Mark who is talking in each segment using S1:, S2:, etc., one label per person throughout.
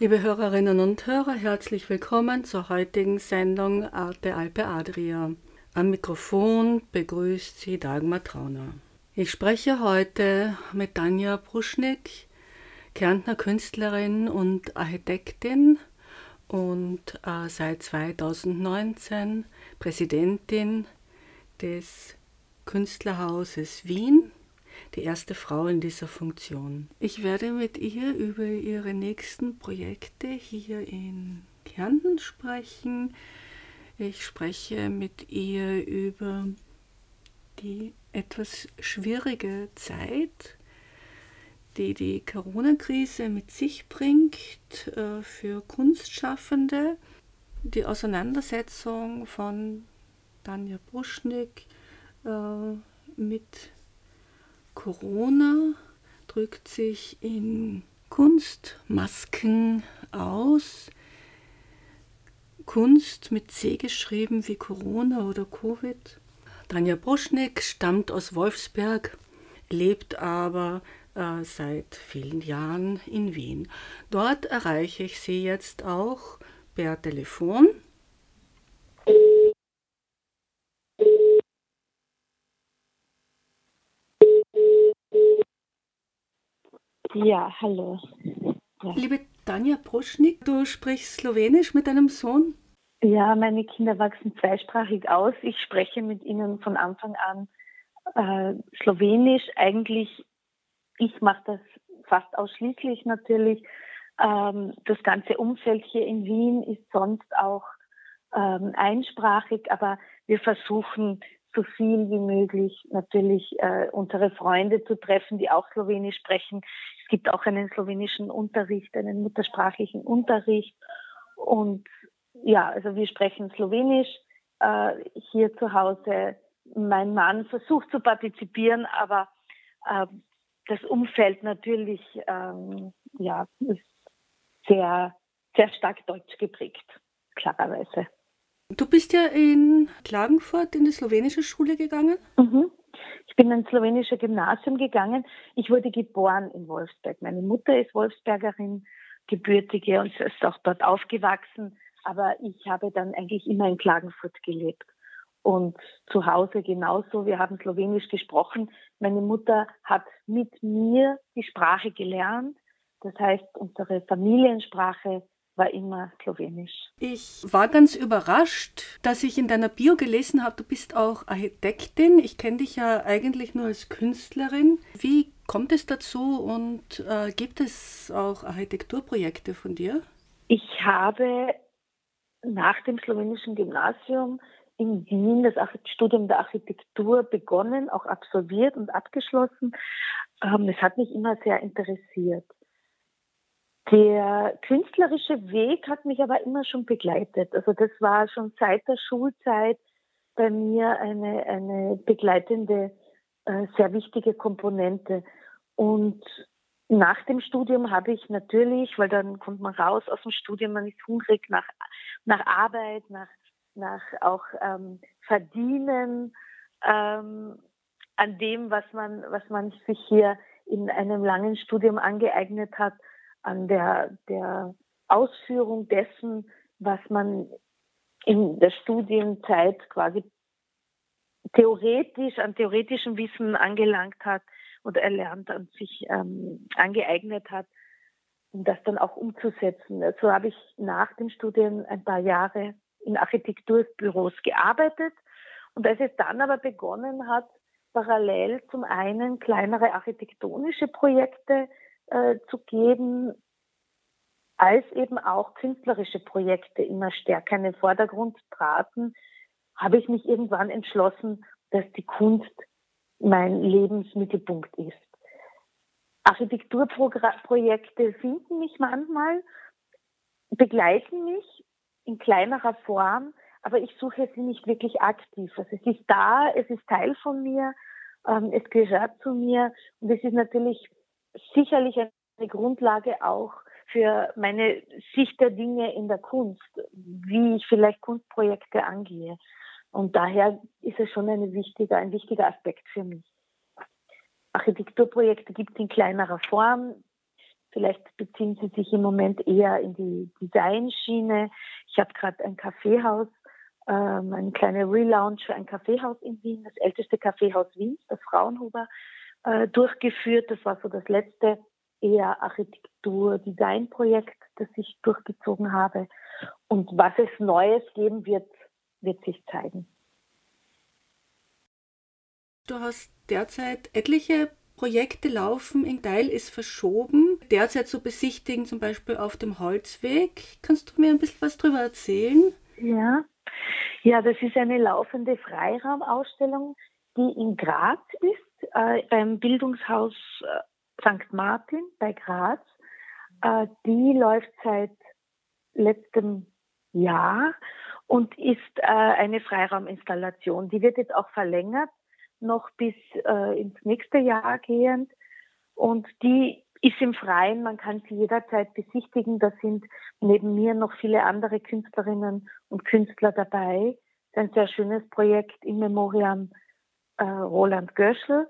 S1: Liebe Hörerinnen und Hörer, herzlich willkommen zur heutigen Sendung Arte Alpe Adria. Am Mikrofon begrüßt Sie Dagmar Trauner. Ich spreche heute mit Tanja Bruschnik, Kärntner Künstlerin und Architektin und äh, seit 2019 Präsidentin des Künstlerhauses Wien, die erste Frau in dieser Funktion. Ich werde mit ihr über ihre nächsten Projekte hier in Kärnten sprechen. Ich spreche mit ihr über die etwas schwierige Zeit, die die Corona-Krise mit sich bringt äh, für Kunstschaffende, die Auseinandersetzung von Tanja Bruschnik äh, mit Corona drückt sich in Kunstmasken aus. Kunst mit C geschrieben wie Corona oder Covid. Tanja Bruschnik stammt aus Wolfsberg, lebt aber äh, seit vielen Jahren in Wien. Dort erreiche ich sie jetzt auch per Telefon.
S2: Ja, hallo. Ja.
S1: Liebe Tanja Bruschnik, du sprichst Slowenisch mit deinem Sohn?
S2: Ja, meine Kinder wachsen zweisprachig aus. Ich spreche mit ihnen von Anfang an äh, Slowenisch. Eigentlich, ich mache das fast ausschließlich natürlich. Ähm, das ganze Umfeld hier in Wien ist sonst auch ähm, einsprachig, aber wir versuchen so viel wie möglich natürlich äh, unsere Freunde zu treffen, die auch Slowenisch sprechen. Es gibt auch einen slowenischen Unterricht, einen muttersprachlichen Unterricht und ja, also wir sprechen Slowenisch äh, hier zu Hause. Mein Mann versucht zu partizipieren, aber äh, das Umfeld natürlich ähm, ja, ist sehr, sehr stark deutsch geprägt, klarerweise.
S1: Du bist ja in Klagenfurt in die slowenische Schule gegangen?
S2: Mhm. Ich bin ins slowenische Gymnasium gegangen. Ich wurde geboren in Wolfsberg. Meine Mutter ist Wolfsbergerin, gebürtige und ist auch dort aufgewachsen. Aber ich habe dann eigentlich immer in Klagenfurt gelebt. Und zu Hause genauso. Wir haben Slowenisch gesprochen. Meine Mutter hat mit mir die Sprache gelernt. Das heißt, unsere Familiensprache war immer Slowenisch.
S1: Ich war ganz überrascht, dass ich in deiner Bio gelesen habe, du bist auch Architektin. Ich kenne dich ja eigentlich nur als Künstlerin. Wie kommt es dazu und äh, gibt es auch Architekturprojekte von dir?
S2: Ich habe nach dem slowenischen Gymnasium in Wien das Studium der Architektur begonnen, auch absolviert und abgeschlossen. Ähm, es hat mich immer sehr interessiert. Der künstlerische Weg hat mich aber immer schon begleitet. Also das war schon seit der Schulzeit bei mir eine, eine begleitende, äh, sehr wichtige Komponente. Und nach dem Studium habe ich natürlich, weil dann kommt man raus aus dem Studium, man ist hungrig nach, nach Arbeit, nach, nach auch ähm, Verdienen ähm, an dem, was man, was man sich hier in einem langen Studium angeeignet hat, an der, der Ausführung dessen, was man in der Studienzeit quasi theoretisch, an theoretischem Wissen angelangt hat oder erlernt und sich ähm, angeeignet hat, um das dann auch umzusetzen. So also habe ich nach dem Studium ein paar Jahre in Architekturbüros gearbeitet und als es dann aber begonnen hat, parallel zum einen kleinere architektonische Projekte äh, zu geben, als eben auch künstlerische Projekte immer stärker in den Vordergrund traten, habe ich mich irgendwann entschlossen, dass die Kunst mein Lebensmittelpunkt ist. Architekturprojekte finden mich manchmal, begleiten mich in kleinerer Form, aber ich suche sie nicht wirklich aktiv. Also es ist da, es ist Teil von mir, ähm, es gehört zu mir und es ist natürlich sicherlich eine Grundlage auch für meine Sicht der Dinge in der Kunst, wie ich vielleicht Kunstprojekte angehe. Und daher ist es schon eine wichtige, ein wichtiger Aspekt für mich. Architekturprojekte gibt es in kleinerer Form. Vielleicht beziehen sie sich im Moment eher in die Designschiene. Ich habe gerade ein Kaffeehaus, ähm, eine kleine Relaunch für ein Kaffeehaus in Wien, das älteste Kaffeehaus Wiens, das Fraunhofer, äh, durchgeführt. Das war so das letzte eher Architektur-Design-Projekt, das ich durchgezogen habe. Und was es Neues geben wird, wird sich zeigen.
S1: Du hast derzeit etliche Projekte laufen, ein Teil ist verschoben, derzeit zu besichtigen, zum Beispiel auf dem Holzweg. Kannst du mir ein bisschen was darüber erzählen?
S2: Ja, ja, das ist eine laufende Freiraumausstellung, die in Graz ist, äh, beim Bildungshaus äh, St. Martin bei Graz. Äh, die läuft seit letztem Jahr und ist äh, eine Freirauminstallation. Die wird jetzt auch verlängert, noch bis äh, ins nächste Jahr gehend. Und die ist im Freien, man kann sie jederzeit besichtigen. Da sind neben mir noch viele andere Künstlerinnen und Künstler dabei. Das ist ein sehr schönes Projekt in Memoriam äh, Roland Göschel.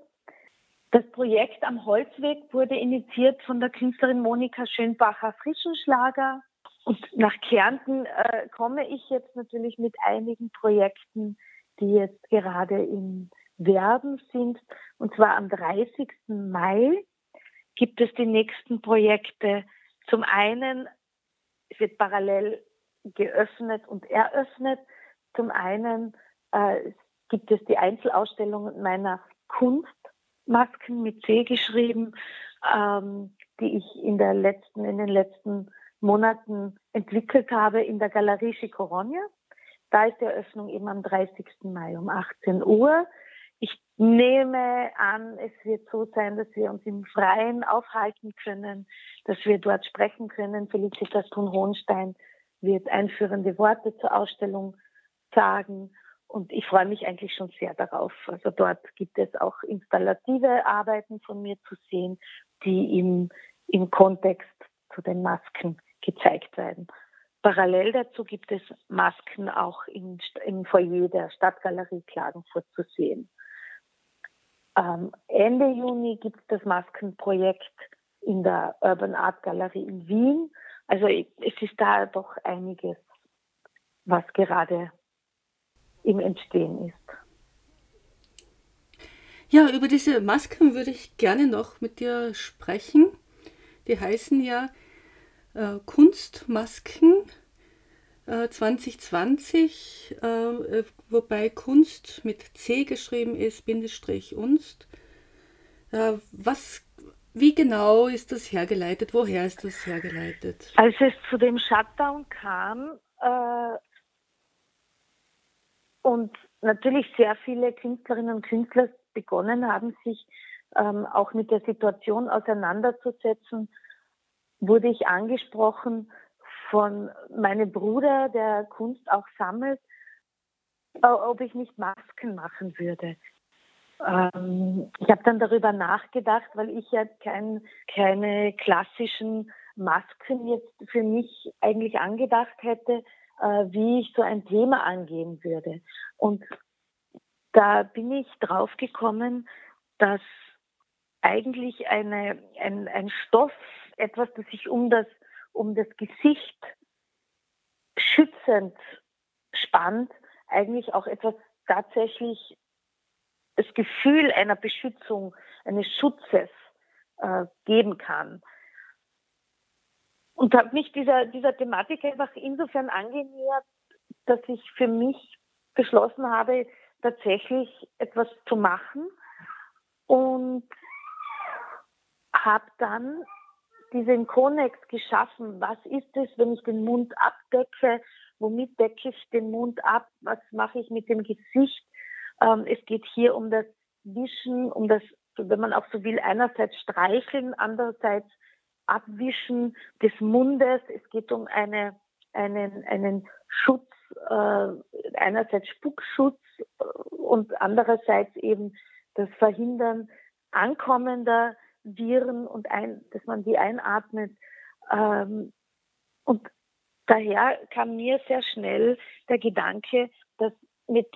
S2: Das Projekt am Holzweg wurde initiiert von der Künstlerin Monika Schönbacher Frischenschlager und nach Kärnten äh, komme ich jetzt natürlich mit einigen Projekten, die jetzt gerade im Werben sind. Und zwar am 30. Mai gibt es die nächsten Projekte. Zum einen wird parallel geöffnet und eröffnet. Zum einen äh, gibt es die Einzelausstellung meiner Kunstmasken mit C geschrieben, ähm, die ich in der letzten, in den letzten Monaten entwickelt habe in der Galerie Chicorogna. Da ist die Eröffnung eben am 30. Mai um 18 Uhr. Ich nehme an, es wird so sein, dass wir uns im Freien aufhalten können, dass wir dort sprechen können. Felicitas Thun-Hohenstein wird einführende Worte zur Ausstellung sagen. Und ich freue mich eigentlich schon sehr darauf. Also dort gibt es auch installative Arbeiten von mir zu sehen, die im, im Kontext zu den Masken gezeigt werden. Parallel dazu gibt es Masken auch im, im Foyer der Stadtgalerie Klagenfurt zu sehen. Ähm, Ende Juni gibt es das Maskenprojekt in der Urban Art Galerie in Wien. Also es ist da doch einiges, was gerade im Entstehen ist.
S1: Ja, über diese Masken würde ich gerne noch mit dir sprechen. Die heißen ja äh, Kunstmasken äh, 2020, äh, äh, wobei Kunst mit C geschrieben ist, Bindestrich Unst. Äh, was, wie genau ist das hergeleitet? Woher ist das hergeleitet?
S2: Als es zu dem Shutdown kam äh, und natürlich sehr viele Künstlerinnen und Künstler begonnen haben, sich ähm, auch mit der Situation auseinanderzusetzen, wurde ich angesprochen von meinem Bruder, der Kunst auch sammelt, ob ich nicht Masken machen würde. Ähm, ich habe dann darüber nachgedacht, weil ich ja kein, keine klassischen Masken jetzt für mich eigentlich angedacht hätte, äh, wie ich so ein Thema angehen würde. Und da bin ich drauf gekommen, dass eigentlich eine, ein, ein Stoff etwas, das sich um das, um das Gesicht schützend spannt, eigentlich auch etwas tatsächlich das Gefühl einer Beschützung, eines Schutzes äh, geben kann. Und habe mich dieser, dieser Thematik einfach insofern angenähert, dass ich für mich beschlossen habe, tatsächlich etwas zu machen und habe dann diesen Konnex geschaffen. Was ist es, wenn ich den Mund abdecke? Womit decke ich den Mund ab? Was mache ich mit dem Gesicht? Ähm, es geht hier um das Wischen, um das, wenn man auch so will, einerseits streicheln, andererseits abwischen des Mundes. Es geht um eine einen, einen Schutz, äh, einerseits Spuckschutz und andererseits eben das Verhindern ankommender Viren und ein, dass man die einatmet. Ähm, und daher kam mir sehr schnell der Gedanke, das mit,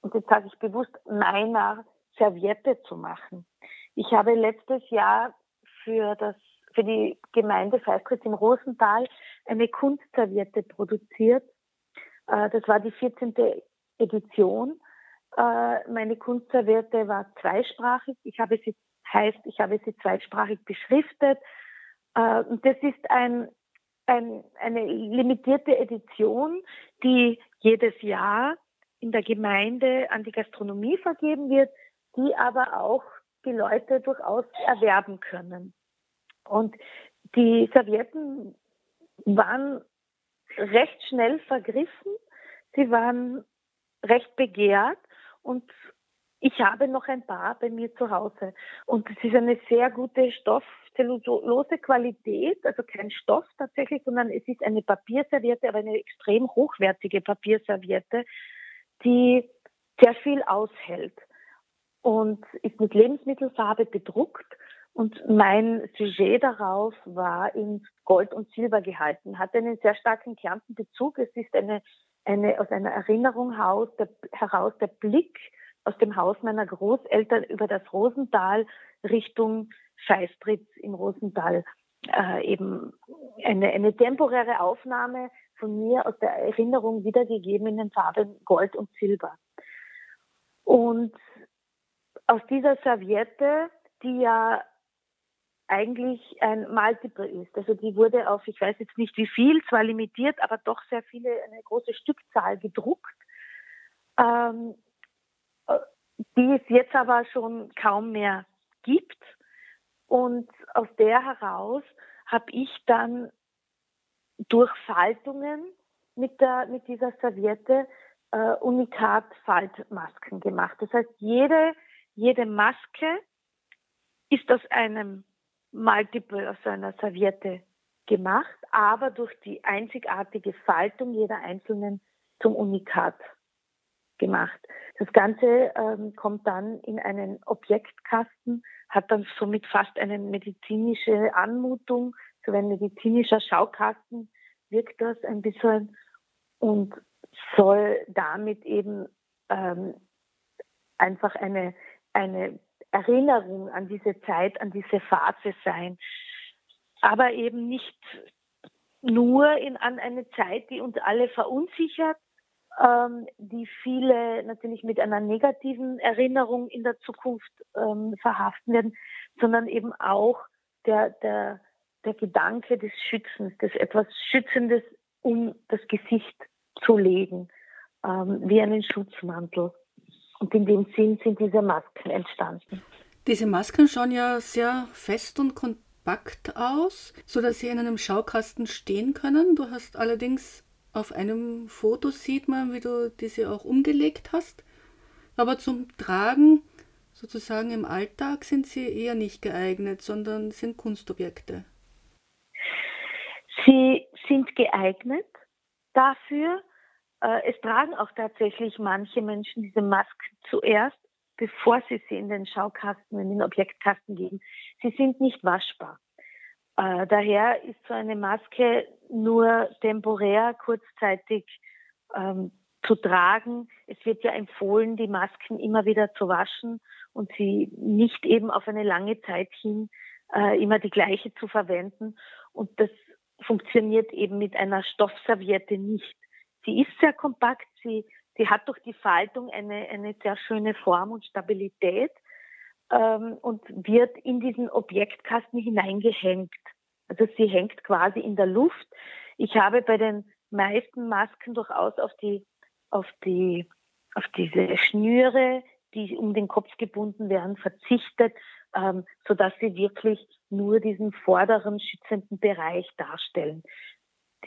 S2: und jetzt sage ich bewusst, meiner Serviette zu machen. Ich habe letztes Jahr für das für die Gemeinde Feistritz im Rosental eine Kunstserviette produziert. Äh, das war die 14. Edition. Äh, meine Kunstserviette war zweisprachig. Ich habe sie, heißt, ich habe sie zweisprachig beschriftet. Äh, das ist ein, ein, eine limitierte Edition, die jedes Jahr in der Gemeinde an die Gastronomie vergeben wird, die aber auch die Leute durchaus erwerben können. Und die Servietten waren recht schnell vergriffen, sie waren recht begehrt. Und ich habe noch ein paar bei mir zu Hause. Und es ist eine sehr gute stoffzellulose Qualität, also kein Stoff tatsächlich, sondern es ist eine Papierserviette, aber eine extrem hochwertige Papierserviette, die sehr viel aushält und ist mit Lebensmittelfarbe bedruckt und mein Sujet darauf war in Gold und Silber gehalten, hat einen sehr starken Kärntenbezug. Es ist eine, eine aus einer Erinnerung heraus der, heraus der Blick aus dem Haus meiner Großeltern über das Rosental Richtung Feistritz im Rosental. Äh, eben eine, eine temporäre Aufnahme von mir aus der Erinnerung wiedergegeben in den Farben Gold und Silber. Und aus dieser Serviette, die ja eigentlich ein Multiple ist. Also die wurde auf, ich weiß jetzt nicht wie viel, zwar limitiert, aber doch sehr viele, eine große Stückzahl gedruckt, ähm, die es jetzt aber schon kaum mehr gibt. Und aus der heraus habe ich dann durch Faltungen mit, der, mit dieser Serviette äh, Unikat-Faltmasken gemacht. Das heißt, jede, jede Maske ist aus einem Multiple aus einer Serviette gemacht, aber durch die einzigartige Faltung jeder einzelnen zum Unikat gemacht. Das Ganze ähm, kommt dann in einen Objektkasten, hat dann somit fast eine medizinische Anmutung, so ein medizinischer Schaukasten wirkt das ein bisschen und soll damit eben ähm, einfach eine, eine Erinnerung an diese Zeit, an diese Phase sein. Aber eben nicht nur in, an eine Zeit, die uns alle verunsichert, ähm, die viele natürlich mit einer negativen Erinnerung in der Zukunft ähm, verhaften werden, sondern eben auch der, der, der Gedanke des Schützens, des etwas Schützendes um das Gesicht zu legen, ähm, wie einen Schutzmantel. Und in dem Sinn sind diese Masken entstanden.
S1: Diese Masken schauen ja sehr fest und kompakt aus, sodass sie in einem Schaukasten stehen können. Du hast allerdings auf einem Foto sieht man, wie du diese auch umgelegt hast. Aber zum Tragen, sozusagen im Alltag, sind sie eher nicht geeignet, sondern sind Kunstobjekte.
S2: Sie sind geeignet dafür, es tragen auch tatsächlich manche Menschen diese Masken zuerst, bevor sie sie in den Schaukasten, in den Objektkasten geben. Sie sind nicht waschbar. Äh, daher ist so eine Maske nur temporär, kurzzeitig ähm, zu tragen. Es wird ja empfohlen, die Masken immer wieder zu waschen und sie nicht eben auf eine lange Zeit hin äh, immer die gleiche zu verwenden. Und das funktioniert eben mit einer Stoffserviette nicht. Sie ist sehr kompakt, sie, sie hat durch die Faltung eine, eine sehr schöne Form und Stabilität ähm, und wird in diesen Objektkasten hineingehängt. Also sie hängt quasi in der Luft. Ich habe bei den meisten Masken durchaus auf die, auf die, auf diese Schnüre, die um den Kopf gebunden werden, verzichtet, ähm, so dass sie wirklich nur diesen vorderen schützenden Bereich darstellen.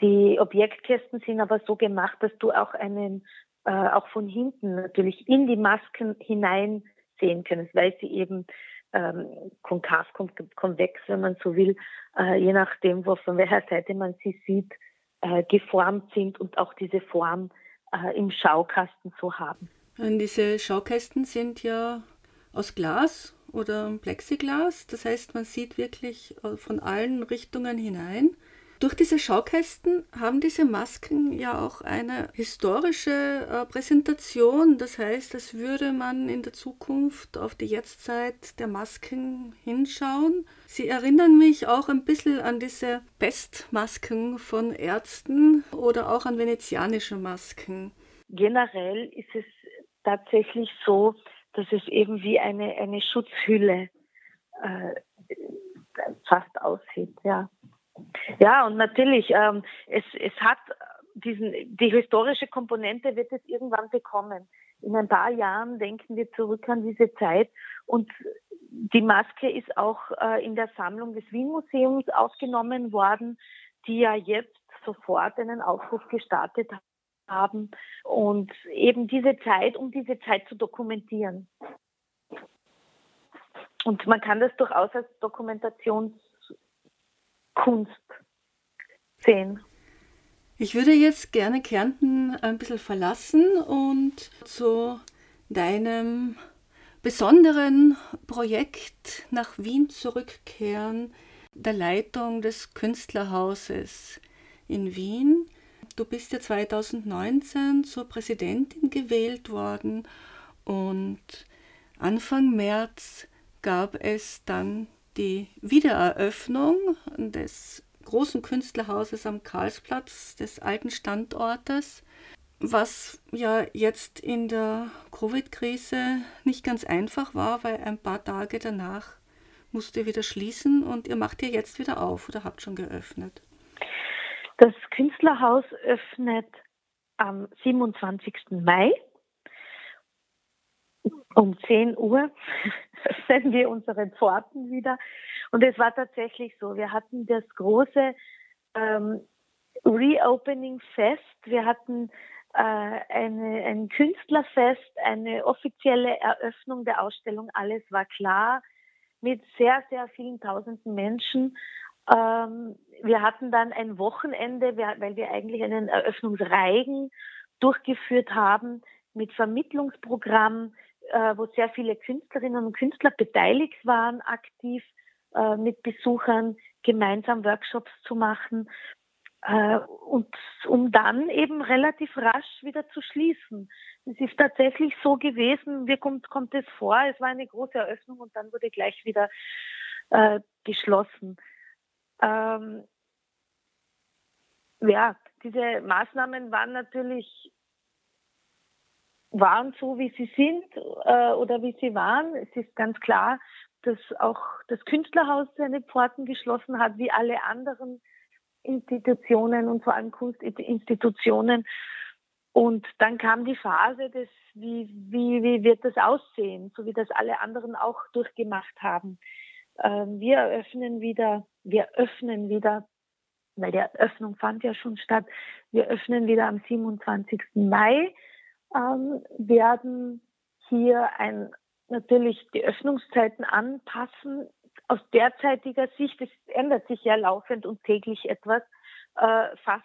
S2: Die Objektkästen sind aber so gemacht, dass du auch einen, äh, auch von hinten natürlich in die Masken hinein sehen kannst, weil sie eben ähm, konkav, konvex, wenn man so will, äh, je nachdem, wo, von welcher Seite man sie sieht, äh, geformt sind und auch diese Form äh, im Schaukasten zu haben.
S1: Und diese Schaukästen sind ja aus Glas oder Plexiglas. Das heißt, man sieht wirklich äh, von allen Richtungen hinein. Durch diese Schaukästen haben diese Masken ja auch eine historische äh, Präsentation. Das heißt, als würde man in der Zukunft auf die Jetztzeit der Masken hinschauen. Sie erinnern mich auch ein bisschen an diese Pestmasken von Ärzten oder auch an venezianische Masken.
S2: Generell ist es tatsächlich so, dass es eben wie eine, eine Schutzhülle äh, fast aussieht, ja. Ja, und natürlich, ähm, es, es hat diesen, die historische Komponente wird es irgendwann bekommen. In ein paar Jahren denken wir zurück an diese Zeit und die Maske ist auch äh, in der Sammlung des Wien Museums aufgenommen worden, die ja jetzt sofort einen Aufruf gestartet haben und eben diese Zeit, um diese Zeit zu dokumentieren. Und man kann das durchaus als Dokumentationskunst sehen.
S1: Ich würde jetzt gerne Kärnten ein bisschen verlassen und zu deinem besonderen Projekt nach Wien zurückkehren, der Leitung des Künstlerhauses in Wien. Du bist ja 2019 zur Präsidentin gewählt worden und Anfang März gab es dann die Wiedereröffnung des großen Künstlerhauses am Karlsplatz, des alten Standortes, was ja jetzt in der Covid-Krise nicht ganz einfach war, weil ein paar Tage danach musste wieder schließen und ihr macht ihr jetzt wieder auf oder habt schon geöffnet.
S2: Das Künstlerhaus öffnet am 27. Mai um 10 Uhr öffnen wir unsere Pforten wieder. Und es war tatsächlich so. Wir hatten das große ähm, Reopening-Fest. Wir hatten äh, eine, ein Künstlerfest, eine offizielle Eröffnung der Ausstellung. Alles war klar mit sehr, sehr vielen tausenden Menschen. Ähm, wir hatten dann ein Wochenende, weil wir eigentlich einen Eröffnungsreigen durchgeführt haben mit Vermittlungsprogramm, äh, wo sehr viele Künstlerinnen und Künstler beteiligt waren, aktiv äh, mit Besuchern gemeinsam Workshops zu machen äh, und um dann eben relativ rasch wieder zu schließen. Es ist tatsächlich so gewesen, mir kommt, kommt es vor, es war eine große Eröffnung und dann wurde gleich wieder äh, geschlossen. Ähm, ja, diese Maßnahmen waren natürlich waren so, wie sie sind äh, oder wie sie waren. Es ist ganz klar, dass auch das Künstlerhaus seine Pforten geschlossen hat, wie alle anderen Institutionen und vor allem Kunstinstitutionen. Und dann kam die Phase des, wie, wie, wie wird das aussehen, so wie das alle anderen auch durchgemacht haben. Ähm, wir eröffnen wieder, wir öffnen wieder, weil die Eröffnung fand ja schon statt, wir öffnen wieder am 27. Mai, ähm, werden hier ein, natürlich die Öffnungszeiten anpassen. Aus derzeitiger Sicht, es ändert sich ja laufend und täglich etwas, äh, fast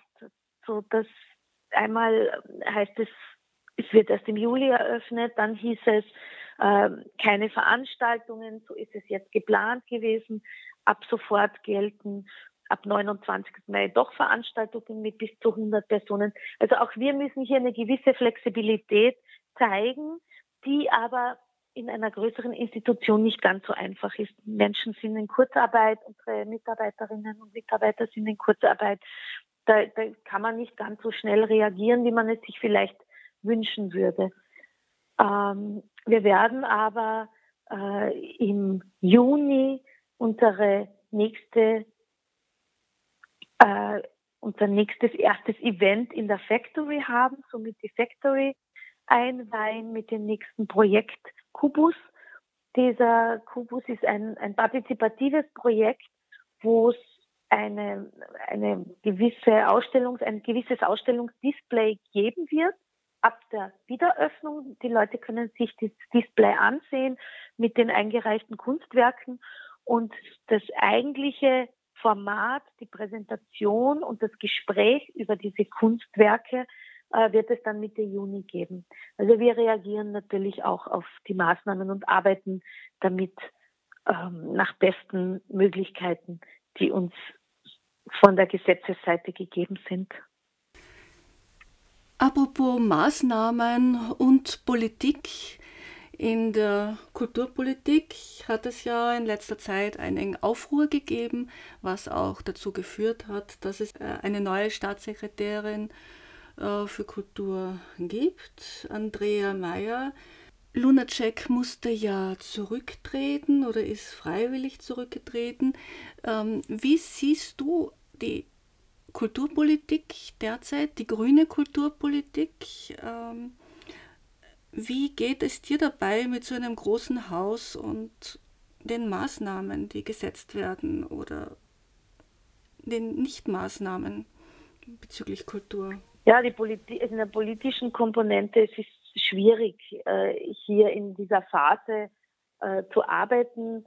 S2: so, dass einmal heißt es, es wird erst im Juli eröffnet, dann hieß es, ähm, keine Veranstaltungen, so ist es jetzt geplant gewesen. Ab sofort gelten ab 29. Mai doch Veranstaltungen mit bis zu 100 Personen. Also auch wir müssen hier eine gewisse Flexibilität zeigen, die aber in einer größeren Institution nicht ganz so einfach ist. Menschen sind in Kurzarbeit, unsere Mitarbeiterinnen und Mitarbeiter sind in Kurzarbeit. Da, da kann man nicht ganz so schnell reagieren, wie man es sich vielleicht wünschen würde. Ähm, wir werden aber äh, im Juni unsere nächste, äh, unser nächstes erstes Event in der Factory haben, somit die Factory einweihen mit dem nächsten Projekt Kubus. Dieser Kubus ist ein, ein partizipatives Projekt, wo es eine, eine gewisse Ausstellungs, ein gewisses Ausstellungsdisplay geben wird ab der Wiederöffnung. Die Leute können sich das Display ansehen mit den eingereichten Kunstwerken und das eigentliche Format, die Präsentation und das Gespräch über diese Kunstwerke äh, wird es dann Mitte Juni geben. Also wir reagieren natürlich auch auf die Maßnahmen und arbeiten damit ähm, nach besten Möglichkeiten, die uns von der Gesetzesseite gegeben sind.
S1: Apropos Maßnahmen und Politik. In der Kulturpolitik hat es ja in letzter Zeit einen Aufruhr gegeben, was auch dazu geführt hat, dass es äh, eine neue Staatssekretärin äh, für Kultur gibt, Andrea Meyer. Lunacek musste ja zurücktreten oder ist freiwillig zurückgetreten. Ähm, wie siehst du die Kulturpolitik derzeit, die grüne Kulturpolitik? Ähm, wie geht es dir dabei mit so einem großen Haus und den Maßnahmen, die gesetzt werden oder den Nichtmaßnahmen bezüglich Kultur?
S2: Ja, die Politi also in der politischen Komponente es ist schwierig, äh, hier in dieser Phase äh, zu arbeiten.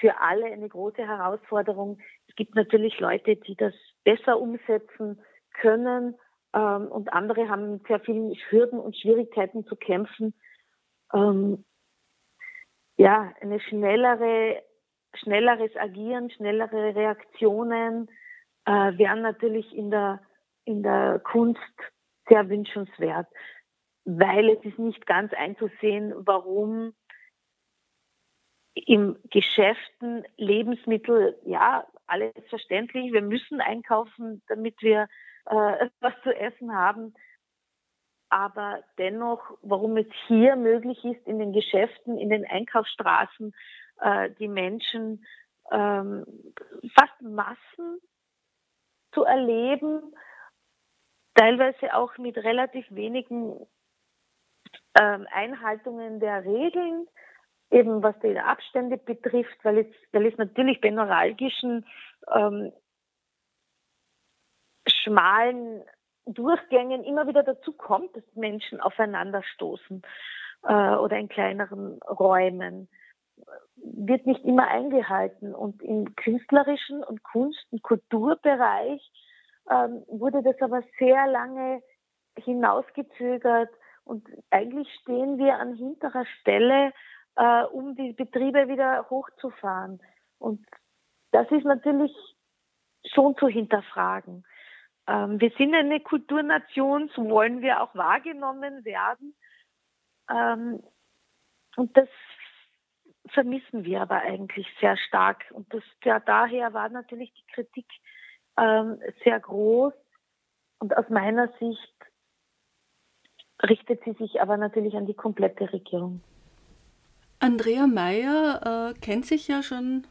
S2: Für alle eine große Herausforderung. Es gibt natürlich Leute, die das besser umsetzen können ähm, und andere haben mit sehr vielen Hürden und Schwierigkeiten zu kämpfen. Ähm, ja, eine schnellere, schnelleres Agieren, schnellere Reaktionen äh, wären natürlich in der, in der Kunst sehr wünschenswert, weil es ist nicht ganz einzusehen, warum im Geschäften Lebensmittel, ja, alles verständlich, wir müssen einkaufen, damit wir äh, was zu essen haben. Aber dennoch, warum es hier möglich ist, in den Geschäften, in den Einkaufsstraßen, äh, die Menschen ähm, fast Massen zu erleben, teilweise auch mit relativ wenigen ähm, Einhaltungen der Regeln, eben was die Abstände betrifft, weil es, weil es natürlich bei neuralgischen ähm, schmalen Durchgängen immer wieder dazu kommt, dass Menschen aufeinanderstoßen äh, oder in kleineren Räumen, wird nicht immer eingehalten. Und im künstlerischen und Kunst- und Kulturbereich ähm, wurde das aber sehr lange hinausgezögert und eigentlich stehen wir an hinterer Stelle, äh, um die Betriebe wieder hochzufahren. Und das ist natürlich schon zu hinterfragen. Ähm, wir sind eine Kulturnation, so wollen wir auch wahrgenommen werden. Ähm, und das vermissen wir aber eigentlich sehr stark. Und das, ja, daher war natürlich die Kritik ähm, sehr groß. Und aus meiner Sicht richtet sie sich aber natürlich an die komplette Regierung.
S1: Andrea Mayer äh, kennt sich ja schon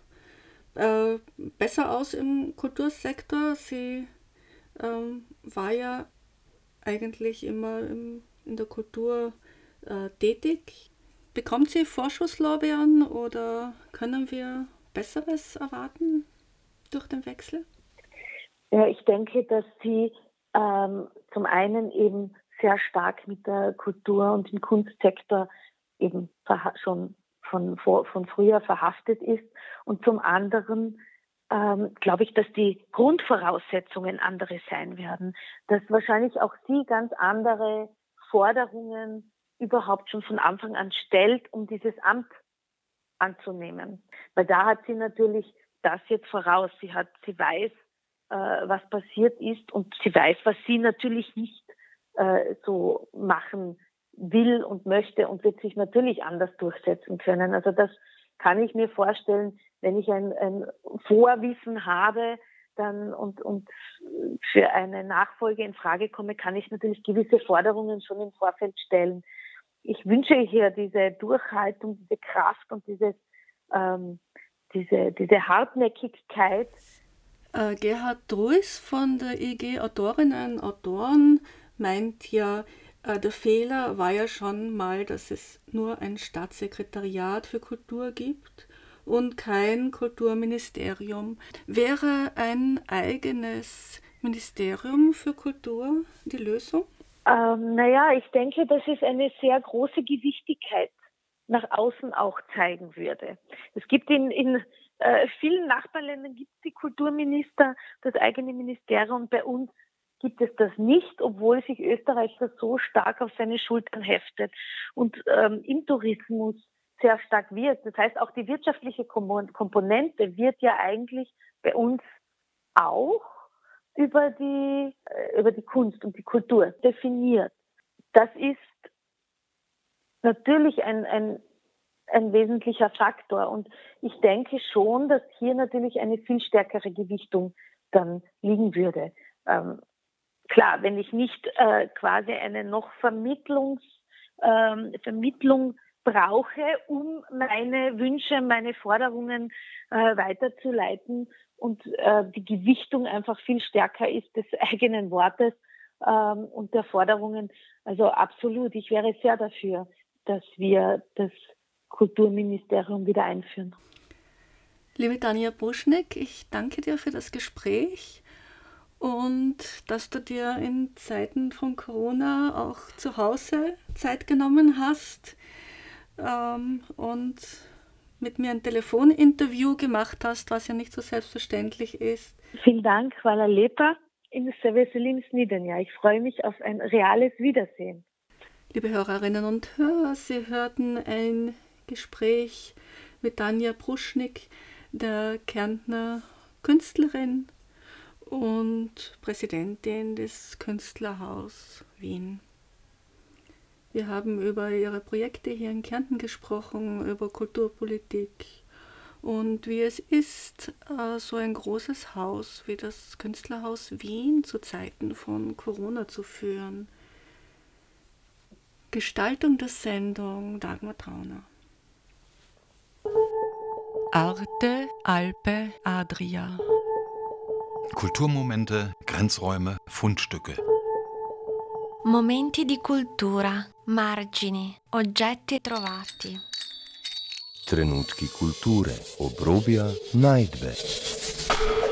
S1: äh, besser aus im Kultursektor. Sie ähm, war ja eigentlich immer im, in der Kultur äh, tätig. Bekommt sie Vorschusslorbeeren oder können wir Besseres erwarten durch den Wechsel?
S2: Ja, ich denke, dass sie ähm, zum einen eben sehr stark mit der Kultur und dem Kunstsektor eben schon von, von früher verhaftet ist und zum anderen ähm, glaube ich, dass die Grundvoraussetzungen andere sein werden, dass wahrscheinlich auch sie ganz andere Forderungen überhaupt schon von Anfang an stellt, um dieses Amt anzunehmen. Weil da hat sie natürlich das jetzt voraus. Sie hat, sie weiß, äh, was passiert ist und sie weiß, was sie natürlich nicht äh, so machen will und möchte und wird sich natürlich anders durchsetzen können. Also das kann ich mir vorstellen, wenn ich ein, ein Vorwissen habe dann und, und für eine Nachfolge in Frage komme, kann ich natürlich gewisse Forderungen schon im Vorfeld stellen. Ich wünsche hier diese Durchhaltung, diese Kraft und dieses, ähm, diese, diese Hartnäckigkeit.
S1: Äh, Gerhard Druis von der EG Autorinnen und Autoren meint ja, äh, der Fehler war ja schon mal, dass es nur ein Staatssekretariat für Kultur gibt und kein Kulturministerium. Wäre ein eigenes Ministerium für Kultur die Lösung?
S2: Ähm, naja, ich denke, dass es eine sehr große Gewichtigkeit nach außen auch zeigen würde. Es gibt in, in äh, vielen Nachbarländern gibt die Kulturminister, das eigene Ministerium. Bei uns gibt es das nicht, obwohl sich Österreich da so stark auf seine Schultern heftet und ähm, im Tourismus sehr stark wird. Das heißt, auch die wirtschaftliche Komponente wird ja eigentlich bei uns auch über die, äh, über die Kunst und die Kultur definiert. Das ist natürlich ein, ein, ein wesentlicher Faktor. Und ich denke schon, dass hier natürlich eine viel stärkere Gewichtung dann liegen würde. Ähm, klar, wenn ich nicht äh, quasi eine noch Vermittlungs, ähm, Vermittlung brauche, um meine Wünsche, meine Forderungen äh, weiterzuleiten und äh, die Gewichtung einfach viel stärker ist des eigenen Wortes ähm, und der Forderungen. Also absolut, ich wäre sehr dafür, dass wir das Kulturministerium wieder einführen.
S1: Liebe Dania Buschneck, ich danke dir für das Gespräch und dass du dir in Zeiten von Corona auch zu Hause Zeit genommen hast ähm, und mit mir ein Telefoninterview gemacht hast, was ja nicht so selbstverständlich ist.
S2: Vielen Dank, Hvala Lepa. In Veselim Snidanja. Ich freue mich auf ein reales Wiedersehen.
S1: Liebe Hörerinnen und Hörer, Sie hörten ein Gespräch mit Danja Bruschnik, der Kärntner Künstlerin und Präsidentin des Künstlerhaus Wien. Wir haben über ihre Projekte hier in Kärnten gesprochen, über Kulturpolitik und wie es ist, äh, so ein großes Haus wie das Künstlerhaus Wien zu Zeiten von Corona zu führen. Gestaltung der Sendung Dagmar Trauner. Arte, Alpe, Adria.
S3: Kulturmomente, Grenzräume, Fundstücke.
S4: Momenti di cultura, margini, oggetti trovati.
S5: Trenutki kulture, obrobja, najdbe.